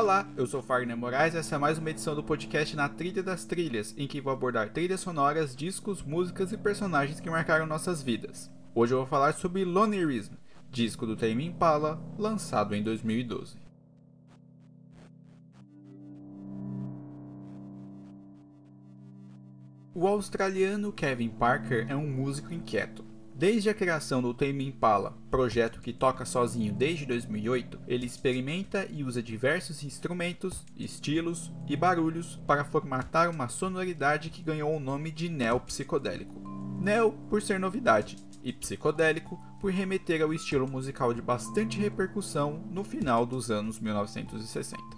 Olá, eu sou Fagner Moraes e essa é mais uma edição do podcast Na Trilha das Trilhas, em que vou abordar trilhas sonoras, discos, músicas e personagens que marcaram nossas vidas. Hoje eu vou falar sobre Lonerism, disco do Tame Impala, lançado em 2012. O australiano Kevin Parker é um músico inquieto. Desde a criação do Tame Impala, projeto que toca sozinho desde 2008, ele experimenta e usa diversos instrumentos, estilos e barulhos para formatar uma sonoridade que ganhou o nome de neo-psicodélico. Neo por ser novidade e psicodélico por remeter ao estilo musical de bastante repercussão no final dos anos 1960.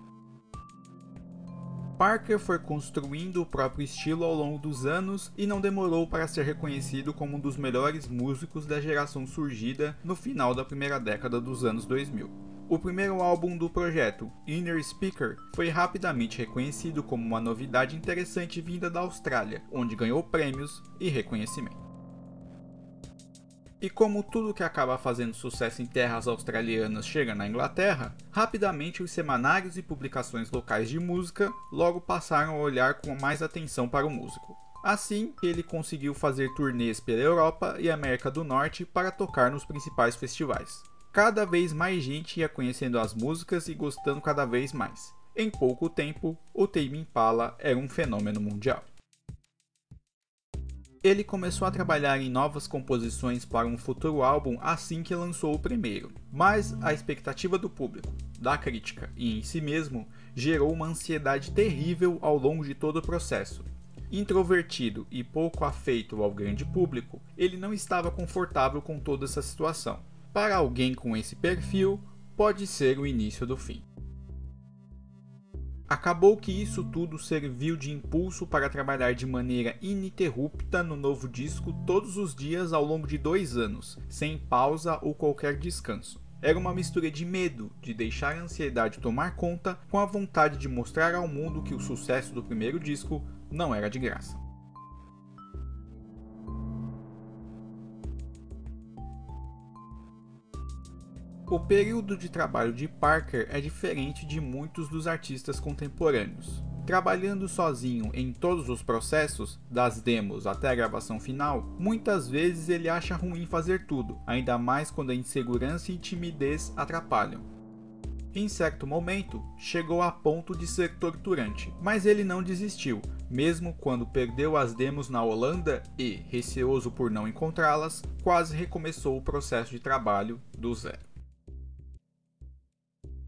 Parker foi construindo o próprio estilo ao longo dos anos e não demorou para ser reconhecido como um dos melhores músicos da geração surgida no final da primeira década dos anos 2000. O primeiro álbum do projeto, Inner Speaker, foi rapidamente reconhecido como uma novidade interessante vinda da Austrália, onde ganhou prêmios e reconhecimento. E como tudo que acaba fazendo sucesso em terras australianas chega na Inglaterra, rapidamente os semanários e publicações locais de música logo passaram a olhar com mais atenção para o músico. Assim, ele conseguiu fazer turnês pela Europa e América do Norte para tocar nos principais festivais. Cada vez mais gente ia conhecendo as músicas e gostando cada vez mais. Em pouco tempo, o Tame Impala era um fenômeno mundial. Ele começou a trabalhar em novas composições para um futuro álbum assim que lançou o primeiro, mas a expectativa do público, da crítica e em si mesmo gerou uma ansiedade terrível ao longo de todo o processo. Introvertido e pouco afeito ao grande público, ele não estava confortável com toda essa situação. Para alguém com esse perfil, pode ser o início do fim. Acabou que isso tudo serviu de impulso para trabalhar de maneira ininterrupta no novo disco todos os dias ao longo de dois anos, sem pausa ou qualquer descanso. Era uma mistura de medo de deixar a ansiedade tomar conta com a vontade de mostrar ao mundo que o sucesso do primeiro disco não era de graça. O período de trabalho de Parker é diferente de muitos dos artistas contemporâneos. Trabalhando sozinho em todos os processos, das demos até a gravação final, muitas vezes ele acha ruim fazer tudo, ainda mais quando a insegurança e timidez atrapalham. Em certo momento, chegou a ponto de ser torturante, mas ele não desistiu, mesmo quando perdeu as demos na Holanda e, receoso por não encontrá-las, quase recomeçou o processo de trabalho do zero.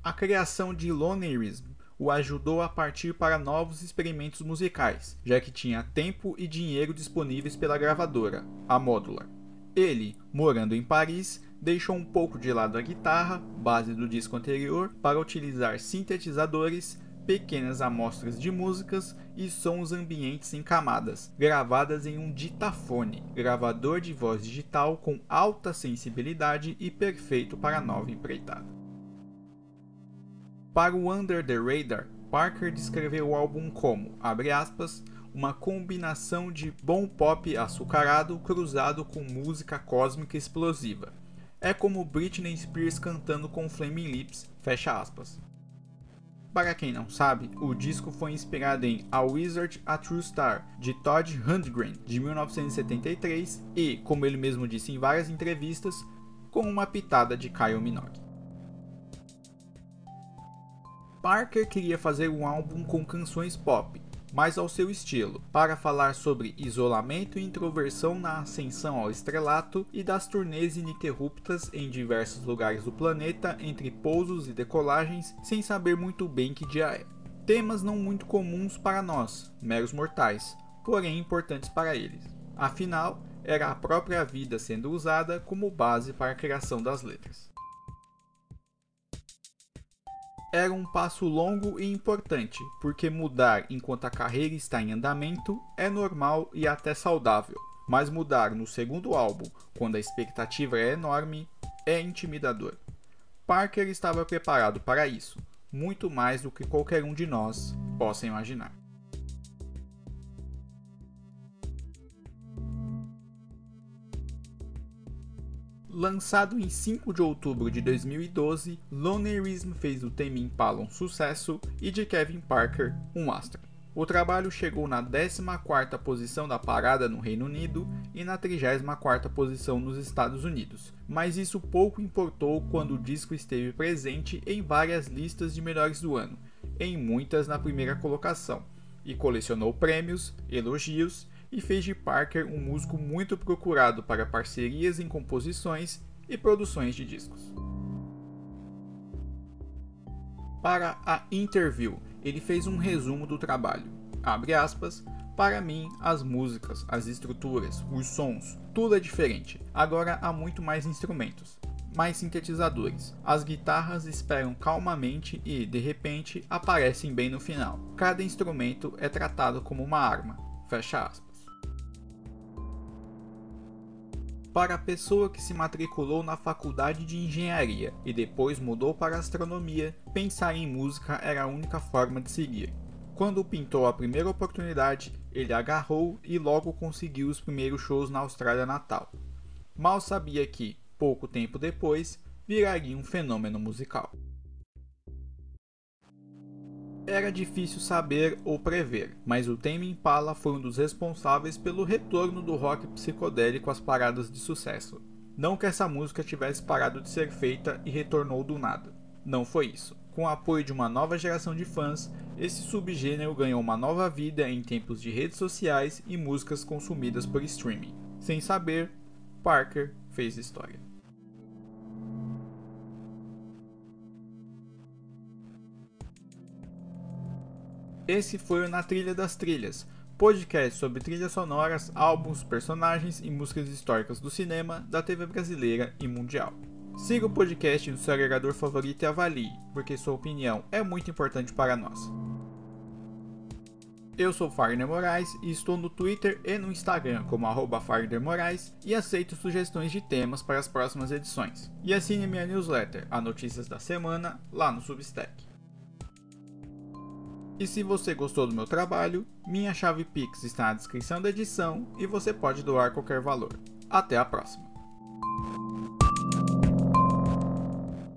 A criação de Lonerism o ajudou a partir para novos experimentos musicais, já que tinha tempo e dinheiro disponíveis pela gravadora, a Modular. Ele, morando em Paris, deixou um pouco de lado a guitarra, base do disco anterior, para utilizar sintetizadores, pequenas amostras de músicas e sons ambientes em camadas, gravadas em um ditafone, gravador de voz digital com alta sensibilidade e perfeito para nova empreitada. Para o Under the Radar, Parker descreveu o álbum como, abre aspas, uma combinação de bom pop açucarado cruzado com música cósmica explosiva. É como Britney Spears cantando com Flaming Lips, fecha aspas. Para quem não sabe, o disco foi inspirado em A Wizard, A True Star, de Todd Rundgren, de 1973, e, como ele mesmo disse em várias entrevistas, com uma pitada de Kyle Minogue. Parker queria fazer um álbum com canções pop, mais ao seu estilo, para falar sobre isolamento e introversão na ascensão ao estrelato e das turnês ininterruptas em diversos lugares do planeta entre pousos e decolagens, sem saber muito bem que dia é. Temas não muito comuns para nós, meros mortais, porém importantes para eles. Afinal, era a própria vida sendo usada como base para a criação das letras era um passo longo e importante, porque mudar enquanto a carreira está em andamento é normal e até saudável, mas mudar no segundo álbum, quando a expectativa é enorme, é intimidador. Parker estava preparado para isso, muito mais do que qualquer um de nós possa imaginar. Lançado em 5 de outubro de 2012, Lonerism fez do Tame Impala um sucesso e de Kevin Parker um astro. O trabalho chegou na 14ª posição da parada no Reino Unido e na 34ª posição nos Estados Unidos, mas isso pouco importou quando o disco esteve presente em várias listas de melhores do ano, em muitas na primeira colocação, e colecionou prêmios, elogios e fez de Parker um músico muito procurado para parcerias em composições e produções de discos. Para a Interview, ele fez um resumo do trabalho. Abre aspas. Para mim, as músicas, as estruturas, os sons, tudo é diferente. Agora há muito mais instrumentos, mais sintetizadores. As guitarras esperam calmamente e, de repente, aparecem bem no final. Cada instrumento é tratado como uma arma. Fecha aspas. Para a pessoa que se matriculou na faculdade de engenharia e depois mudou para astronomia, pensar em música era a única forma de seguir. Quando pintou a primeira oportunidade, ele agarrou e logo conseguiu os primeiros shows na Austrália Natal. Mal sabia que, pouco tempo depois, viraria um fenômeno musical. Era difícil saber ou prever, mas o Tame Impala foi um dos responsáveis pelo retorno do rock psicodélico às paradas de sucesso. Não que essa música tivesse parado de ser feita e retornou do nada. Não foi isso. Com o apoio de uma nova geração de fãs, esse subgênero ganhou uma nova vida em tempos de redes sociais e músicas consumidas por streaming. Sem saber, Parker fez história. Esse foi o Na Trilha das Trilhas, podcast sobre trilhas sonoras, álbuns, personagens e músicas históricas do cinema, da TV brasileira e mundial. Siga o podcast no seu agregador favorito e avalie, porque sua opinião é muito importante para nós. Eu sou Fagner Moraes e estou no Twitter e no Instagram como arroba Fagner Moraes e aceito sugestões de temas para as próximas edições. E assine minha newsletter, a Notícias da Semana, lá no Substack. E se você gostou do meu trabalho, minha chave Pix está na descrição da edição e você pode doar qualquer valor. Até a próxima!